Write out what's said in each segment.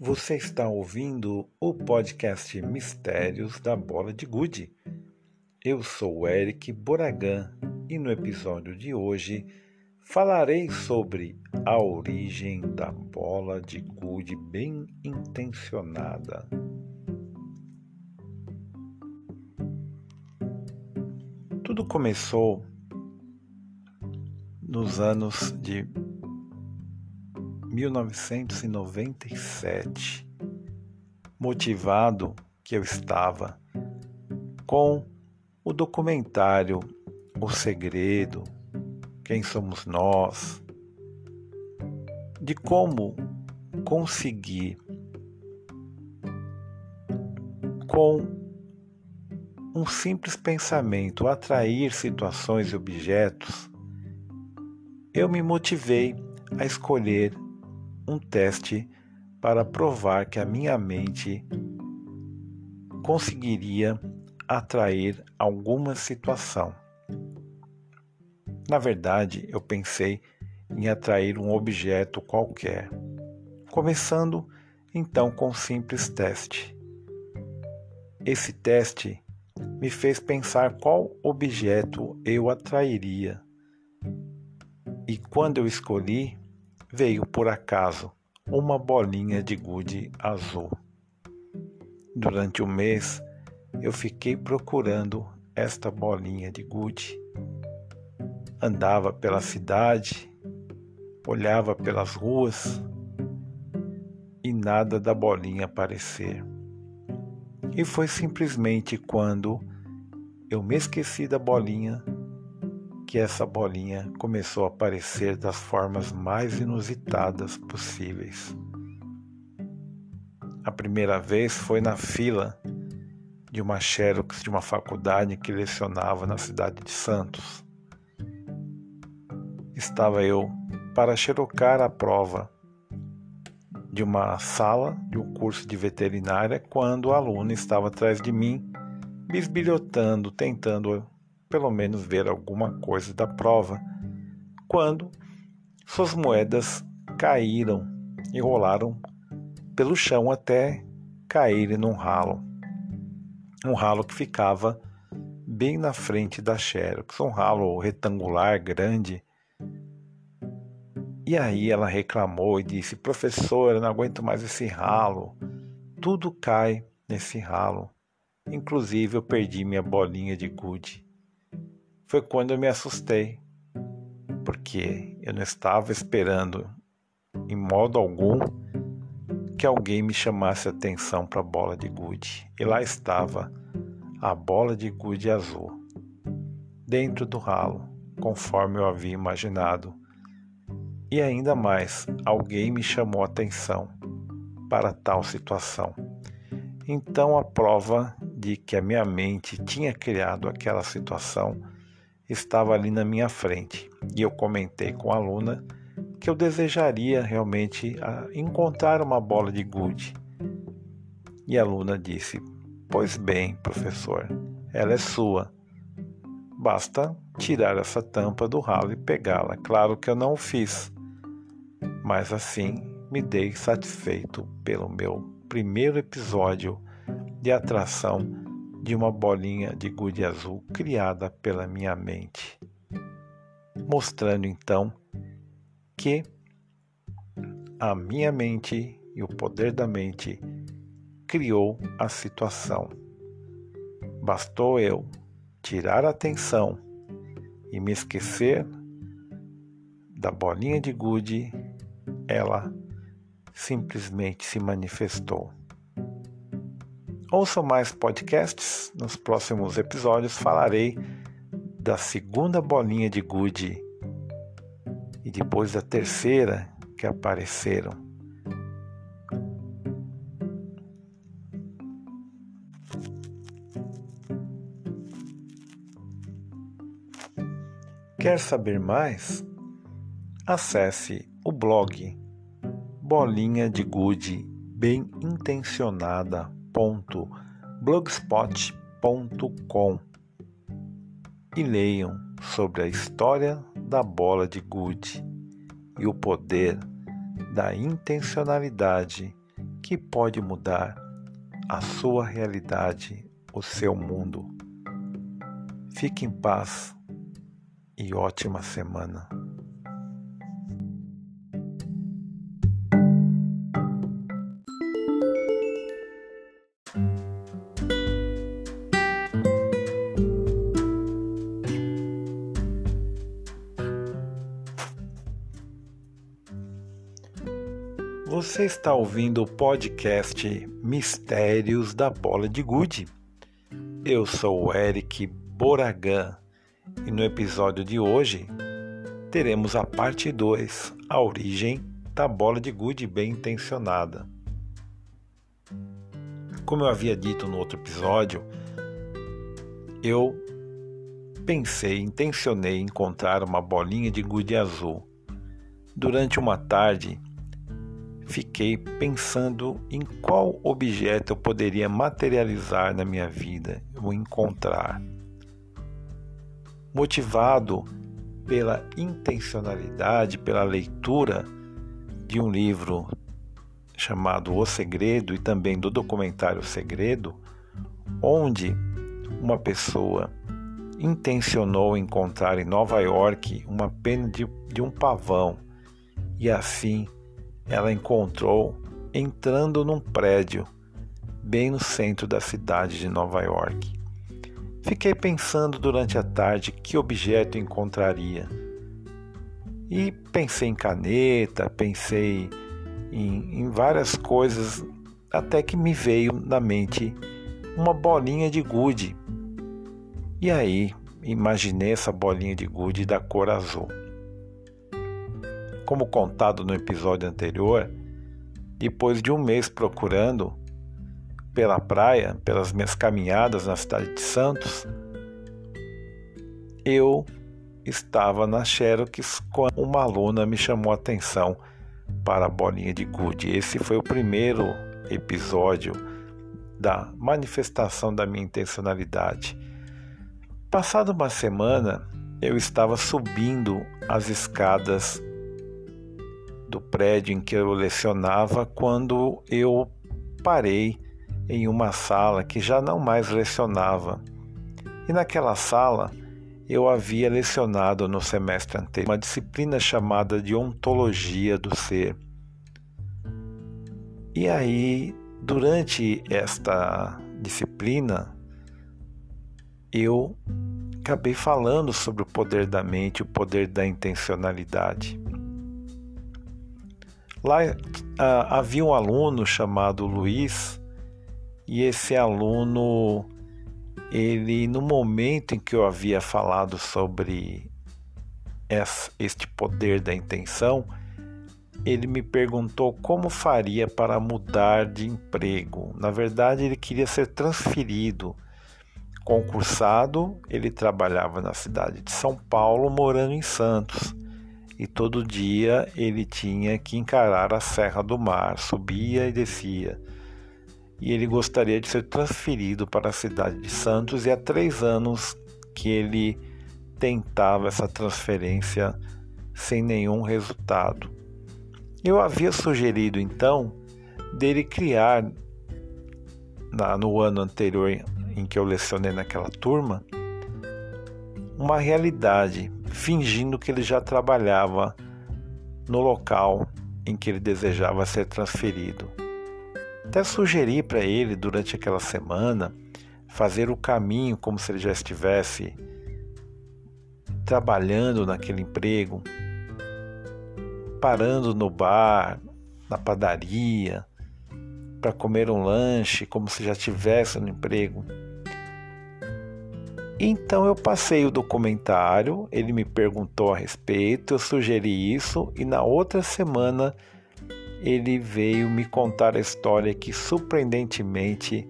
Você está ouvindo o podcast Mistérios da Bola de Gude. Eu sou o Eric Boragan e no episódio de hoje falarei sobre a origem da bola de gude bem intencionada. Tudo começou nos anos de 1997, motivado que eu estava com o documentário O Segredo, Quem Somos Nós, de como conseguir com um simples pensamento atrair situações e objetos, eu me motivei a escolher um teste para provar que a minha mente conseguiria atrair alguma situação. Na verdade, eu pensei em atrair um objeto qualquer, começando então com um simples teste. Esse teste me fez pensar qual objeto eu atrairia. E quando eu escolhi, veio por acaso uma bolinha de gude azul. Durante um mês eu fiquei procurando esta bolinha de gude. Andava pela cidade, olhava pelas ruas e nada da bolinha aparecer. E foi simplesmente quando eu me esqueci da bolinha que essa bolinha começou a aparecer das formas mais inusitadas possíveis. A primeira vez foi na fila de uma xerox de uma faculdade que lecionava na cidade de Santos. Estava eu para xerocar a prova de uma sala de um curso de veterinária quando a aluna estava atrás de mim, bisbilhotando, tentando pelo menos ver alguma coisa da prova, quando suas moedas caíram e rolaram pelo chão até caírem num ralo. Um ralo que ficava bem na frente da Xerox, um ralo retangular grande. E aí ela reclamou e disse: Professor, eu não aguento mais esse ralo. Tudo cai nesse ralo. Inclusive eu perdi minha bolinha de gude foi quando eu me assustei, porque eu não estava esperando em modo algum que alguém me chamasse atenção para a bola de gude. E lá estava a bola de gude azul, dentro do ralo, conforme eu havia imaginado. E ainda mais, alguém me chamou atenção para tal situação. Então a prova de que a minha mente tinha criado aquela situação estava ali na minha frente e eu comentei com a aluna que eu desejaria realmente ah, encontrar uma bola de gude. E a aluna disse: Pois bem, professor, ela é sua. Basta tirar essa tampa do ralo e pegá-la. Claro que eu não o fiz, mas assim me dei satisfeito pelo meu primeiro episódio de atração de uma bolinha de gude azul criada pela minha mente, mostrando então que a minha mente e o poder da mente criou a situação. Bastou eu tirar a atenção e me esquecer da bolinha de gude, ela simplesmente se manifestou. Ouça mais podcasts. Nos próximos episódios falarei da segunda bolinha de gude e depois da terceira que apareceram. Quer saber mais? Acesse o blog Bolinha de Gude Bem Intencionada www.blogspot.com e leiam sobre a história da bola de gude e o poder da intencionalidade que pode mudar a sua realidade, o seu mundo. Fique em paz e ótima semana. Está ouvindo o podcast Mistérios da Bola de Gude. Eu sou o Eric Boragan e no episódio de hoje teremos a parte 2, a origem da bola de gude bem intencionada. Como eu havia dito no outro episódio, eu pensei, intencionei encontrar uma bolinha de gude azul. Durante uma tarde, fiquei pensando em qual objeto eu poderia materializar na minha vida ou encontrar. Motivado pela intencionalidade, pela leitura de um livro chamado O Segredo e também do documentário O Segredo, onde uma pessoa intencionou encontrar em Nova York uma pena de, de um pavão e assim ela encontrou entrando num prédio bem no centro da cidade de Nova York. Fiquei pensando durante a tarde que objeto encontraria. E pensei em caneta, pensei em, em várias coisas, até que me veio na mente uma bolinha de gude. E aí imaginei essa bolinha de gude da cor azul. Como contado no episódio anterior, depois de um mês procurando pela praia, pelas minhas caminhadas na cidade de Santos, eu estava na Xerox quando uma aluna me chamou a atenção para a bolinha de gude. Esse foi o primeiro episódio da manifestação da minha intencionalidade. Passada uma semana, eu estava subindo as escadas do prédio em que eu lecionava quando eu parei em uma sala que já não mais lecionava. E naquela sala eu havia lecionado no semestre anterior uma disciplina chamada de ontologia do ser. E aí, durante esta disciplina, eu acabei falando sobre o poder da mente, o poder da intencionalidade. Lá uh, havia um aluno chamado Luiz e esse aluno, ele no momento em que eu havia falado sobre este poder da intenção, ele me perguntou como faria para mudar de emprego. Na verdade, ele queria ser transferido. Concursado, ele trabalhava na cidade de São Paulo, morando em Santos e todo dia ele tinha que encarar a Serra do Mar, subia e descia. E ele gostaria de ser transferido para a cidade de Santos, e há três anos que ele tentava essa transferência sem nenhum resultado. Eu havia sugerido então dele criar, no ano anterior em que eu lecionei naquela turma, uma realidade fingindo que ele já trabalhava no local em que ele desejava ser transferido. Até sugeri para ele durante aquela semana fazer o caminho como se ele já estivesse trabalhando naquele emprego, parando no bar, na padaria, para comer um lanche como se já estivesse no emprego. Então eu passei o documentário, ele me perguntou a respeito, eu sugeri isso e na outra semana ele veio me contar a história que surpreendentemente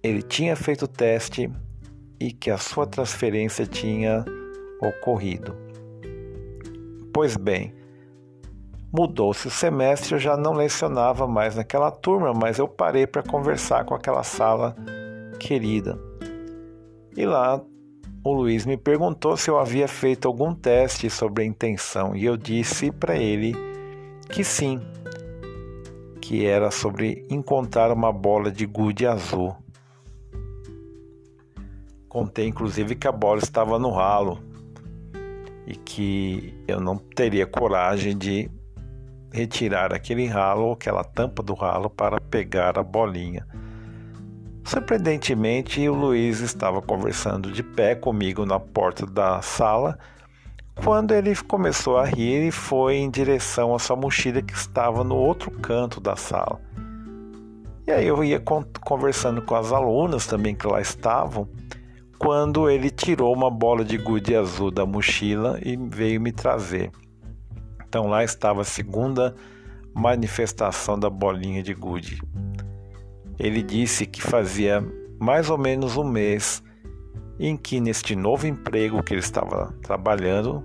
ele tinha feito o teste e que a sua transferência tinha ocorrido. Pois bem, mudou-se o semestre, eu já não lecionava mais naquela turma, mas eu parei para conversar com aquela sala querida. E lá o Luiz me perguntou se eu havia feito algum teste sobre a intenção e eu disse para ele que sim, que era sobre encontrar uma bola de gude azul. Contei inclusive que a bola estava no ralo e que eu não teria coragem de retirar aquele ralo, aquela tampa do ralo para pegar a bolinha. Surpreendentemente, o Luiz estava conversando de pé comigo na porta da sala quando ele começou a rir e foi em direção à sua mochila que estava no outro canto da sala. E aí eu ia conversando com as alunas também que lá estavam, quando ele tirou uma bola de gude azul da mochila e veio me trazer. Então lá estava a segunda manifestação da bolinha de gude. Ele disse que fazia mais ou menos um mês em que neste novo emprego que ele estava trabalhando,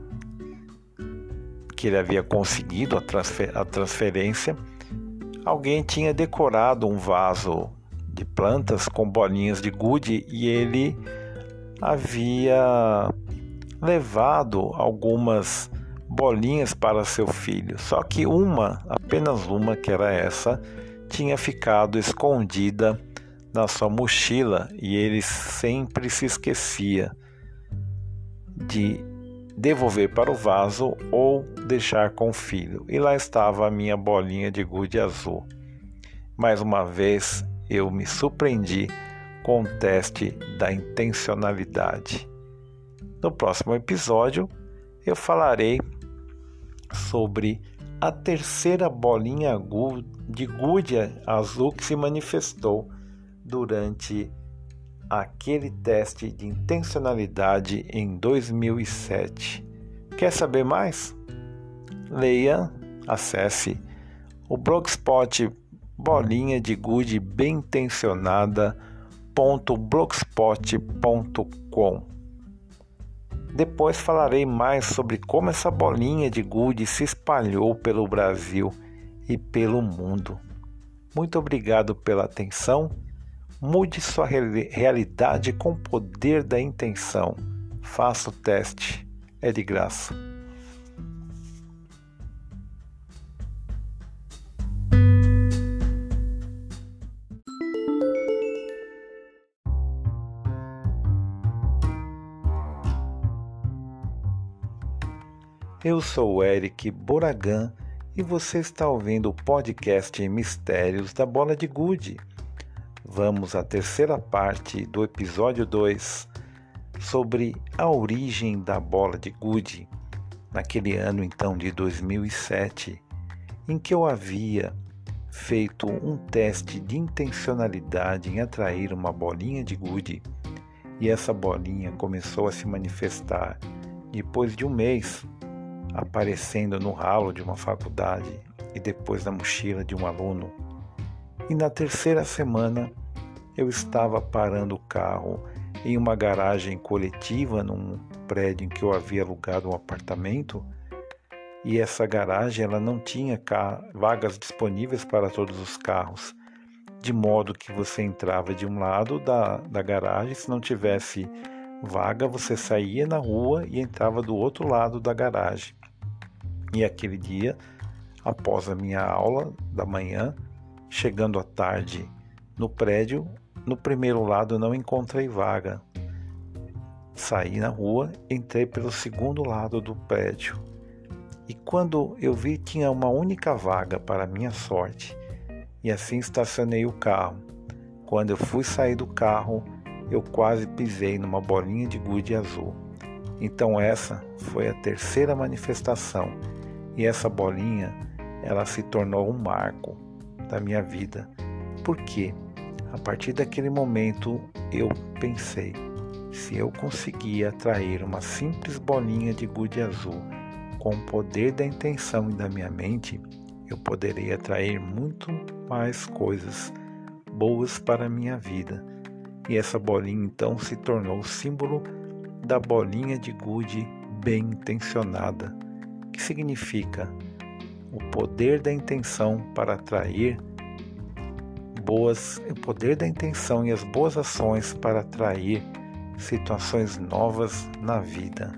que ele havia conseguido a, transfer a transferência, alguém tinha decorado um vaso de plantas com bolinhas de gude e ele havia levado algumas bolinhas para seu filho. Só que uma, apenas uma, que era essa, tinha ficado escondida na sua mochila e ele sempre se esquecia de devolver para o vaso ou deixar com o filho. E lá estava a minha bolinha de gude azul. Mais uma vez eu me surpreendi com o teste da intencionalidade. No próximo episódio eu falarei sobre a terceira bolinha de gude azul que se manifestou durante aquele teste de intencionalidade em 2007. Quer saber mais? Leia, acesse o blogspot bolinha de gude bem intencionada.blogspot.com. Depois falarei mais sobre como essa bolinha de gude se espalhou pelo Brasil e pelo mundo. Muito obrigado pela atenção Mude sua realidade com o poder da intenção. Faça o teste, é de graça. Eu sou o Eric Boragan e você está ouvindo o podcast Mistérios da Bola de Gude. Vamos à terceira parte do episódio 2 sobre a origem da bola de gude, naquele ano então de 2007, em que eu havia feito um teste de intencionalidade em atrair uma bolinha de gude. E essa bolinha começou a se manifestar depois de um mês, aparecendo no ralo de uma faculdade e depois na mochila de um aluno. E na terceira semana eu estava parando o carro em uma garagem coletiva num prédio em que eu havia alugado um apartamento e essa garagem ela não tinha vagas disponíveis para todos os carros, de modo que você entrava de um lado da, da garagem, se não tivesse vaga, você saía na rua e entrava do outro lado da garagem. E aquele dia, após a minha aula da manhã, chegando à tarde no prédio, no primeiro lado não encontrei vaga. Saí na rua, entrei pelo segundo lado do prédio. E quando eu vi, tinha uma única vaga para minha sorte. E assim estacionei o carro. Quando eu fui sair do carro, eu quase pisei numa bolinha de gude azul. Então essa foi a terceira manifestação. E essa bolinha, ela se tornou um marco da minha vida. Por quê? A partir daquele momento eu pensei: se eu conseguir atrair uma simples bolinha de gude azul com o poder da intenção e da minha mente, eu poderei atrair muito mais coisas boas para a minha vida. E essa bolinha então se tornou o símbolo da bolinha de gude bem intencionada, que significa o poder da intenção para atrair boas, o poder da intenção e as boas ações para atrair situações novas na vida.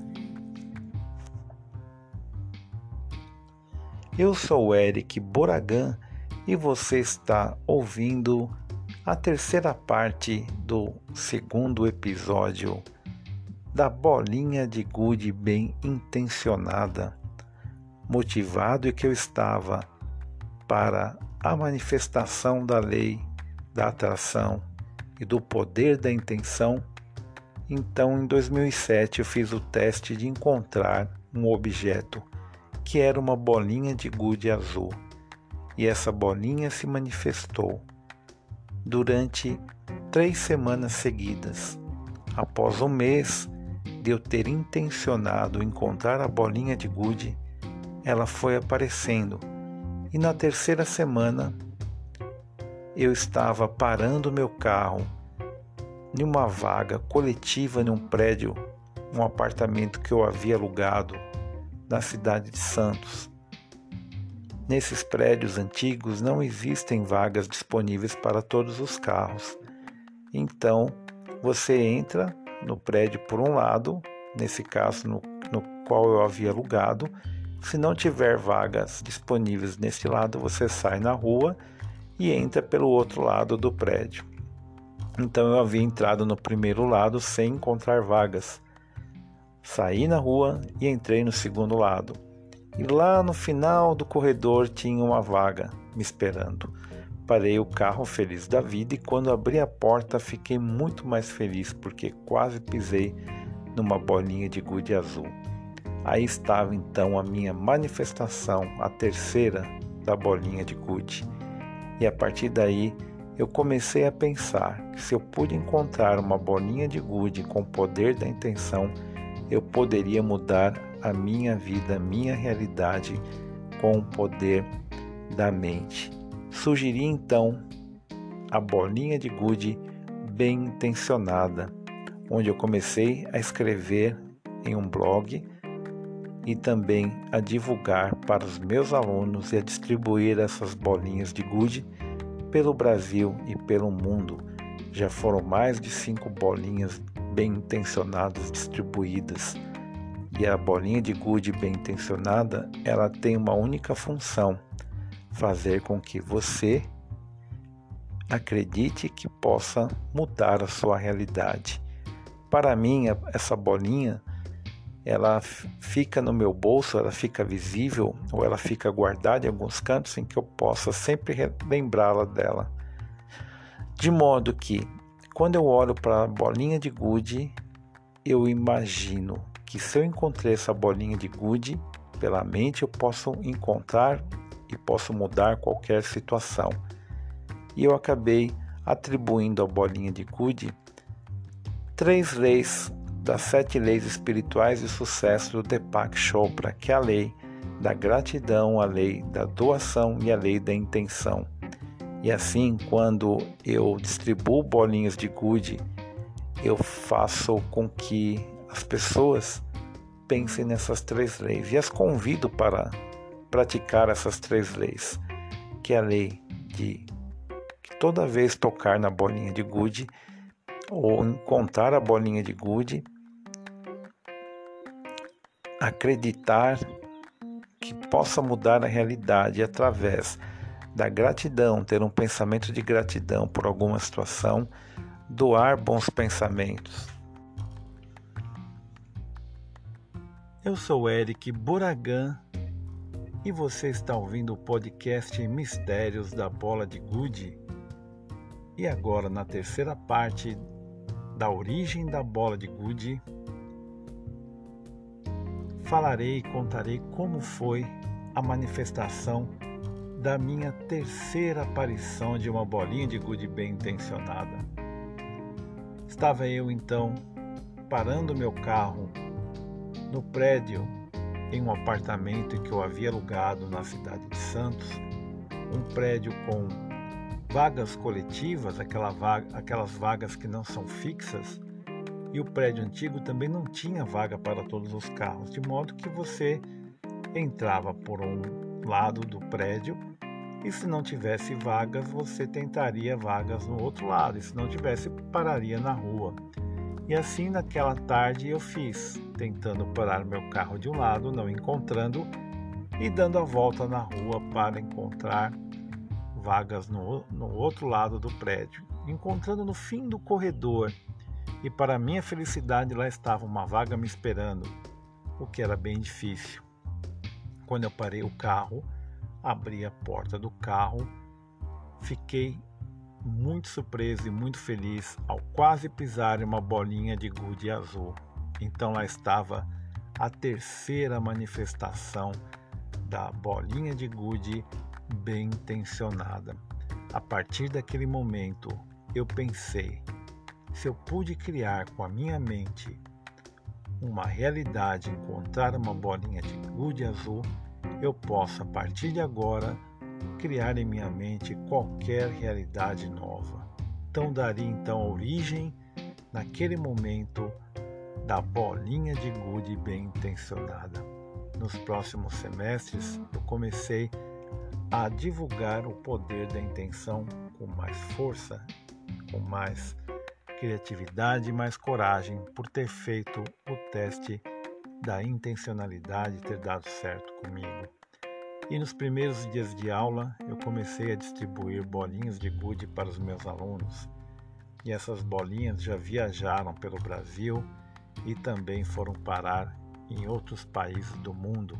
Eu sou Eric Boragan e você está ouvindo a terceira parte do segundo episódio da bolinha de gude bem intencionada, motivado e que eu estava para a manifestação da lei da atração e do poder da intenção. Então, em 2007, eu fiz o teste de encontrar um objeto que era uma bolinha de gude azul. E essa bolinha se manifestou durante três semanas seguidas. Após um mês de eu ter intencionado encontrar a bolinha de gude, ela foi aparecendo. E na terceira semana eu estava parando meu carro em uma vaga coletiva em um prédio, um apartamento que eu havia alugado na cidade de Santos. Nesses prédios antigos não existem vagas disponíveis para todos os carros. Então, você entra no prédio por um lado, nesse caso no, no qual eu havia alugado. Se não tiver vagas disponíveis nesse lado, você sai na rua e entra pelo outro lado do prédio. Então eu havia entrado no primeiro lado sem encontrar vagas. Saí na rua e entrei no segundo lado. E lá no final do corredor tinha uma vaga me esperando. Parei o carro feliz da vida e quando abri a porta fiquei muito mais feliz porque quase pisei numa bolinha de gude azul. Aí estava então a minha manifestação, a terceira da bolinha de gude. E a partir daí eu comecei a pensar que se eu pude encontrar uma bolinha de gude com o poder da intenção, eu poderia mudar a minha vida, a minha realidade com o poder da mente. Sugeri então a bolinha de gude bem intencionada, onde eu comecei a escrever em um blog e também a divulgar para os meus alunos e a distribuir essas bolinhas de gude pelo Brasil e pelo mundo. Já foram mais de cinco bolinhas bem intencionadas distribuídas. E a bolinha de gude bem intencionada, ela tem uma única função: fazer com que você acredite que possa mudar a sua realidade. Para mim, essa bolinha, ela fica no meu bolso, ela fica visível ou ela fica guardada em alguns cantos em que eu possa sempre lembrá-la dela. De modo que, quando eu olho para a bolinha de gude, eu imagino que se eu encontrei essa bolinha de gude pela mente, eu posso encontrar e posso mudar qualquer situação. E eu acabei atribuindo à bolinha de Gude três leis das sete leis espirituais de sucesso do Deepak Chopra, que é a lei da gratidão, a lei da doação e a lei da intenção. E assim, quando eu distribuo bolinhas de gude, eu faço com que as pessoas pensem nessas três leis e as convido para praticar essas três leis, que é a lei de que toda vez tocar na bolinha de gude ou encontrar a bolinha de gude, acreditar que possa mudar a realidade através da gratidão, ter um pensamento de gratidão por alguma situação, doar bons pensamentos. Eu sou Eric Buragan e você está ouvindo o podcast Mistérios da Bola de Gude. E agora, na terceira parte da origem da bola de gude, falarei e contarei como foi a manifestação da minha terceira aparição de uma bolinha de gude bem intencionada. Estava eu então parando meu carro no prédio em um apartamento que eu havia alugado na cidade de Santos, um prédio com vagas coletivas, aquela vaga, aquelas vagas que não são fixas, e o prédio antigo também não tinha vaga para todos os carros, de modo que você entrava por um lado do prédio e se não tivesse vagas, você tentaria vagas no outro lado, e se não tivesse, pararia na rua. E assim naquela tarde eu fiz, tentando parar meu carro de um lado, não encontrando, e dando a volta na rua para encontrar vagas no, no outro lado do prédio, encontrando no fim do corredor. E para minha felicidade, lá estava uma vaga me esperando, o que era bem difícil. Quando eu parei o carro, abri a porta do carro, fiquei muito surpreso e muito feliz ao quase pisar em uma bolinha de gude azul. Então lá estava a terceira manifestação da bolinha de gude bem intencionada. A partir daquele momento, eu pensei: se eu pude criar com a minha mente uma realidade, encontrar uma bolinha de gude azul, eu posso a partir de agora criar em minha mente qualquer realidade nova. Então daria então origem naquele momento da bolinha de gude bem intencionada. Nos próximos semestres eu comecei a divulgar o poder da intenção com mais força, com mais criatividade e mais coragem por ter feito o teste da intencionalidade ter dado certo comigo. E nos primeiros dias de aula eu comecei a distribuir bolinhas de gude para os meus alunos. E essas bolinhas já viajaram pelo Brasil e também foram parar em outros países do mundo.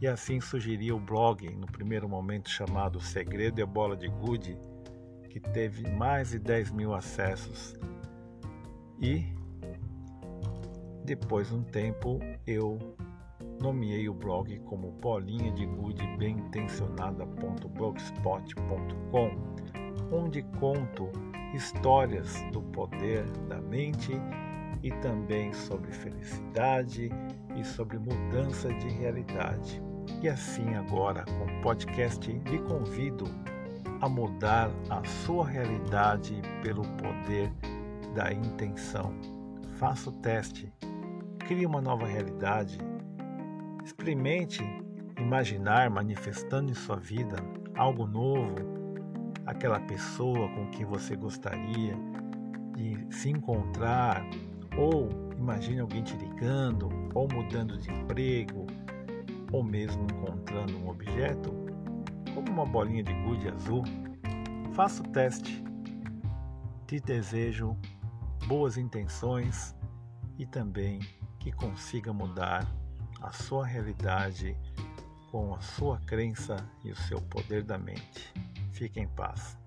E assim surgiria o blog, no primeiro momento chamado Segredo e a Bola de Gude, que teve mais de 10 mil acessos. E depois de um tempo eu nomeei o blog como bolinha de gude bem intencionada.blogspot.com, onde conto histórias do poder da mente e também sobre felicidade e sobre mudança de realidade. E assim agora com o podcast lhe convido a mudar a sua realidade pelo poder da intenção. Faça o teste, crie uma nova realidade, experimente imaginar manifestando em sua vida algo novo, aquela pessoa com quem você gostaria de se encontrar, ou imagine alguém te ligando, ou mudando de emprego, ou mesmo encontrando um objeto, como uma bolinha de gude azul. Faça o teste. Te desejo boas intenções e também que consiga mudar a sua realidade com a sua crença e o seu poder da mente. Fique em paz.